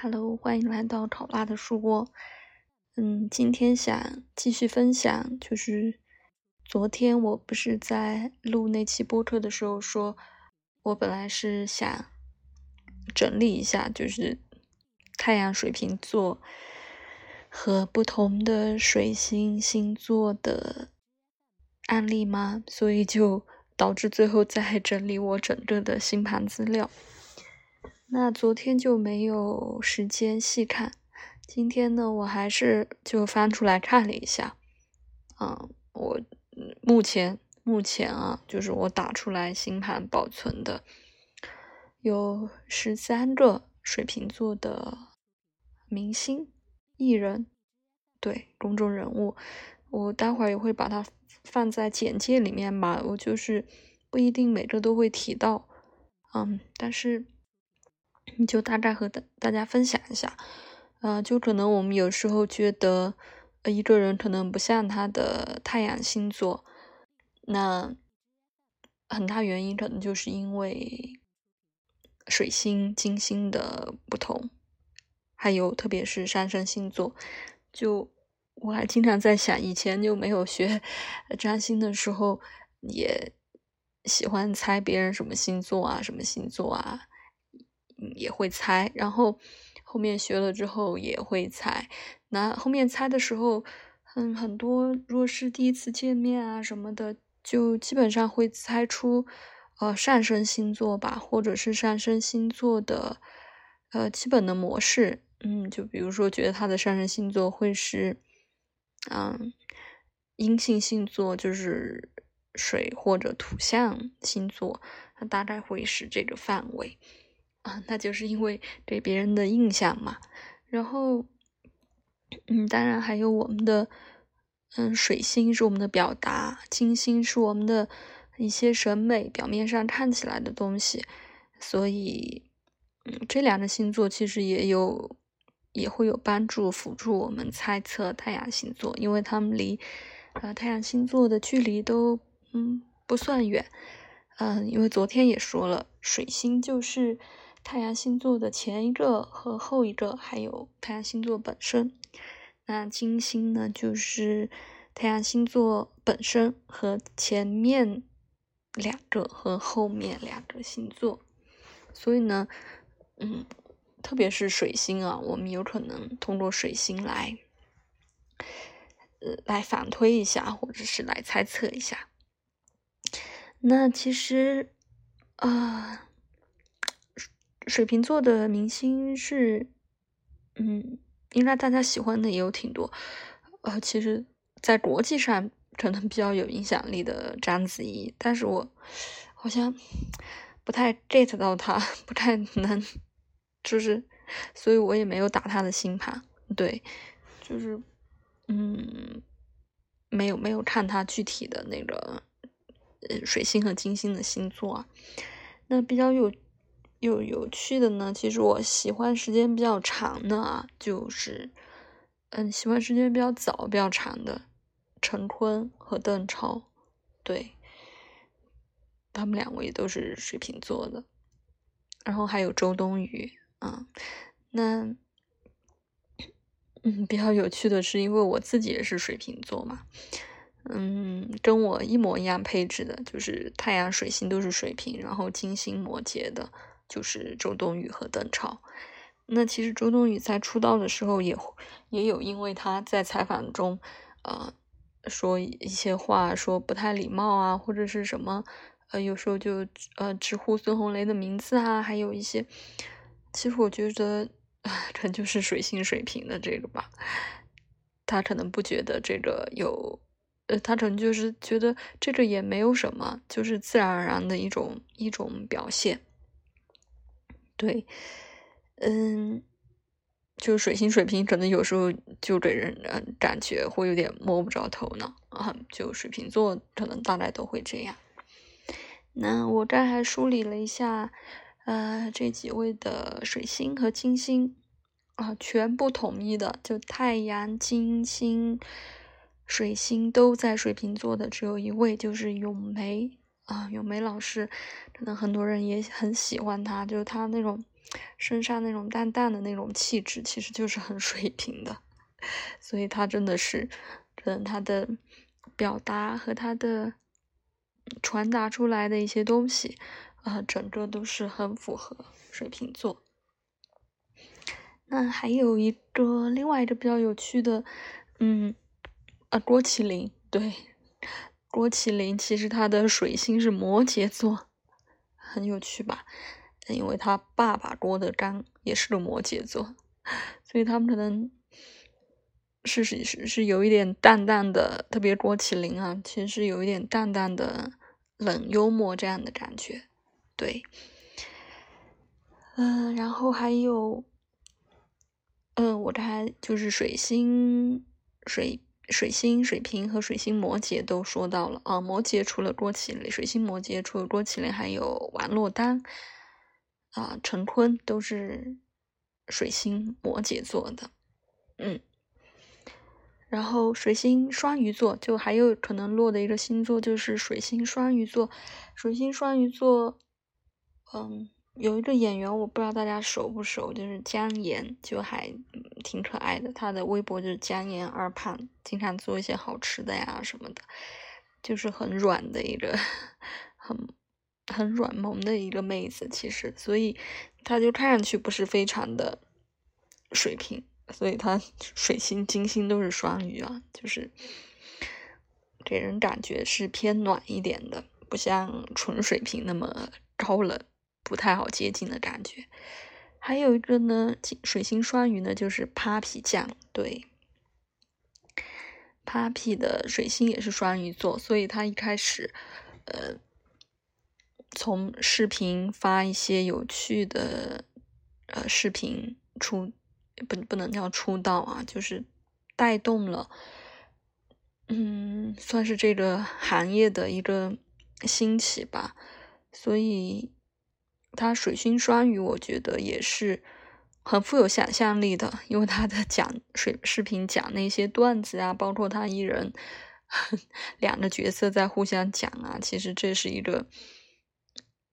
Hello，欢迎来到炒辣的树窝。嗯，今天想继续分享，就是昨天我不是在录那期播客的时候说，我本来是想整理一下，就是太阳水瓶座和不同的水星星座的案例吗？所以就导致最后在整理我整个的星盘资料。那昨天就没有时间细看，今天呢，我还是就翻出来看了一下。嗯，我目前目前啊，就是我打出来星盘保存的有十三个水瓶座的明星艺人，对公众人物，我待会儿也会把它放在简介里面吧。我就是不一定每个都会提到，嗯，但是。就大概和大大家分享一下，呃，就可能我们有时候觉得，呃，一个人可能不像他的太阳星座，那很大原因可能就是因为水星、金星的不同，还有特别是上升星座。就我还经常在想，以前就没有学占星的时候，也喜欢猜别人什么星座啊，什么星座啊。也会猜，然后后面学了之后也会猜。那后面猜的时候，嗯，很多若是第一次见面啊什么的，就基本上会猜出，呃，上升星座吧，或者是上升星座的，呃，基本的模式。嗯，就比如说觉得他的上升星座会是，嗯，阴性星座，就是水或者土象星座，它大概会是这个范围。啊，那就是因为对别人的印象嘛。然后，嗯，当然还有我们的，嗯，水星是我们的表达，金星是我们的一些审美，表面上看起来的东西。所以，嗯，这两个星座其实也有，也会有帮助辅助我们猜测太阳星座，因为他们离，呃，太阳星座的距离都，嗯，不算远。嗯，因为昨天也说了，水星就是。太阳星座的前一个和后一个，还有太阳星座本身。那金星呢，就是太阳星座本身和前面两个和后面两个星座。所以呢，嗯，特别是水星啊，我们有可能通过水星来，呃，来反推一下，或者是来猜测一下。那其实，啊。水瓶座的明星是，嗯，应该大家喜欢的也有挺多。呃，其实，在国际上可能比较有影响力的章子怡，但是我好像不太 get 到她，不太能，就是，所以我也没有打她的星盘。对，就是，嗯，没有没有看她具体的那个，呃，水星和金星的星座。那比较有。有有趣的呢，其实我喜欢时间比较长的啊，就是，嗯，喜欢时间比较早、比较长的陈坤和邓超，对，他们两位都是水瓶座的，然后还有周冬雨啊，那，嗯，比较有趣的是，因为我自己也是水瓶座嘛，嗯，跟我一模一样配置的，就是太阳、水星都是水瓶，然后金星摩羯的。就是周冬雨和邓超。那其实周冬雨在出道的时候也也有，因为她在采访中，呃，说一些话说不太礼貌啊，或者是什么，呃，有时候就呃直呼孙红雷的名字啊，还有一些，其实我觉得，可能就是水星水平的这个吧，他可能不觉得这个有，呃，他可能就是觉得这个也没有什么，就是自然而然的一种一种表现。对，嗯，就水星水瓶可能有时候就给人嗯感觉会有点摸不着头脑啊，就水瓶座可能大概都会这样。那我这还梳理了一下，呃，这几位的水星和金星啊，全部统一的，就太阳、金星、水星都在水瓶座的只有一位，就是咏梅。啊，咏梅老师，可能很多人也很喜欢她，就是她那种身上那种淡淡的那种气质，其实就是很水平的。所以他真的是，嗯，他的表达和他的传达出来的一些东西，啊，整个都是很符合水瓶座。那还有一个另外一个比较有趣的，嗯，啊，郭麒麟，对，郭麒麟其实他的水星是摩羯座，很有趣吧？因为他爸爸郭德纲也是个摩羯座，所以他们可能。是是是是有一点淡淡的，特别郭麒麟啊，其实是有一点淡淡的冷幽默这样的感觉，对，嗯，然后还有，嗯，我还就是水星水水星水瓶和水星摩羯都说到了啊，摩羯除了郭麒麟，水星摩羯除了郭麒麟，还有王珞丹啊，陈坤都是水星摩羯座的，嗯。然后水星双鱼座，就还有可能落的一个星座就是水星双鱼座。水星双鱼座，嗯，有一个演员，我不知道大家熟不熟，就是姜妍，就还挺可爱的。他的微博就是姜妍二胖，经常做一些好吃的呀什么的，就是很软的一个，很很软萌的一个妹子。其实，所以她就看上去不是非常的水平。所以他水星、金星都是双鱼啊，就是给人感觉是偏暖一点的，不像纯水瓶那么高冷，不太好接近的感觉。还有一个呢，水星双鱼呢，就是 Papi 酱，对，Papi 的水星也是双鱼座，所以他一开始，呃，从视频发一些有趣的呃视频出。不不能叫出道啊，就是带动了，嗯，算是这个行业的一个兴起吧。所以他水星双鱼，我觉得也是很富有想象力的，因为他的讲水视频讲那些段子啊，包括他一人两个角色在互相讲啊，其实这是一个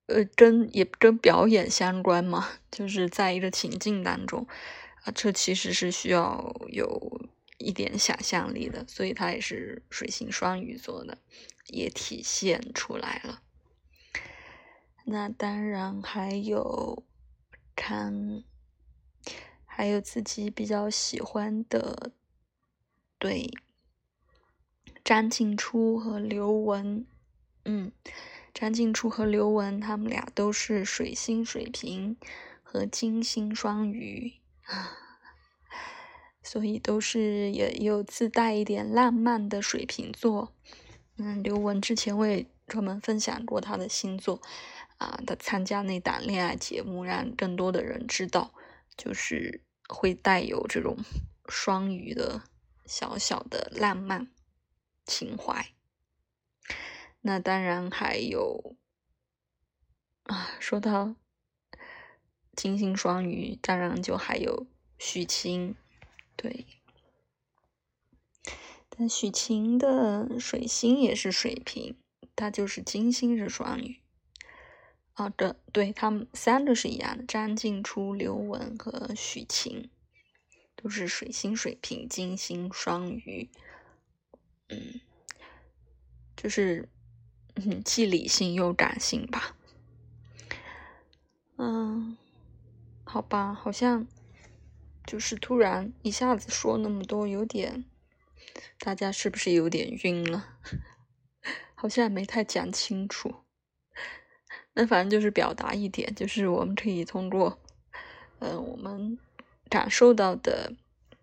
呃跟也跟表演相关嘛，就是在一个情境当中。啊，这其实是需要有一点想象力的，所以他也是水星双鱼座的，也体现出来了。那当然还有看，还有自己比较喜欢的，对，张静初和刘雯，嗯，张静初和刘雯他们俩都是水星水瓶和金星双鱼。所以都是也有自带一点浪漫的水瓶座。嗯，刘雯之前我也专门分享过她的星座啊，他参加那档恋爱节目，让更多的人知道，就是会带有这种 双鱼的小小的浪漫情怀。那当然还有啊，说到。金星双鱼，当然就还有许晴，对，但许晴的水星也是水瓶，他就是金星是双鱼，啊的，对他们三个是一样的，张静初、刘雯和许晴都是水星水瓶，金星双鱼，嗯，就是嗯，既理性又感性吧，嗯。好吧，好像就是突然一下子说那么多，有点大家是不是有点晕了？好像没太讲清楚。那反正就是表达一点，就是我们可以通过，嗯，我们感受到的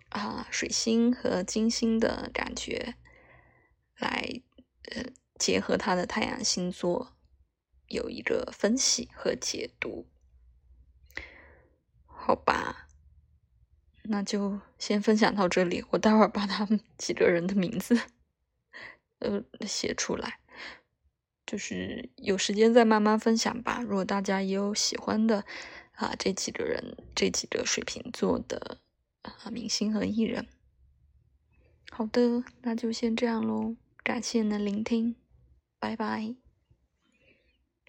啊，水星和金星的感觉，来呃，结合他的太阳星座，有一个分析和解读。好吧，那就先分享到这里。我待会儿把他们几个人的名字，呃，写出来，就是有时间再慢慢分享吧。如果大家也有喜欢的啊，这几个人，这几个水瓶座的啊明星和艺人，好的，那就先这样喽。感谢您的聆听，拜拜。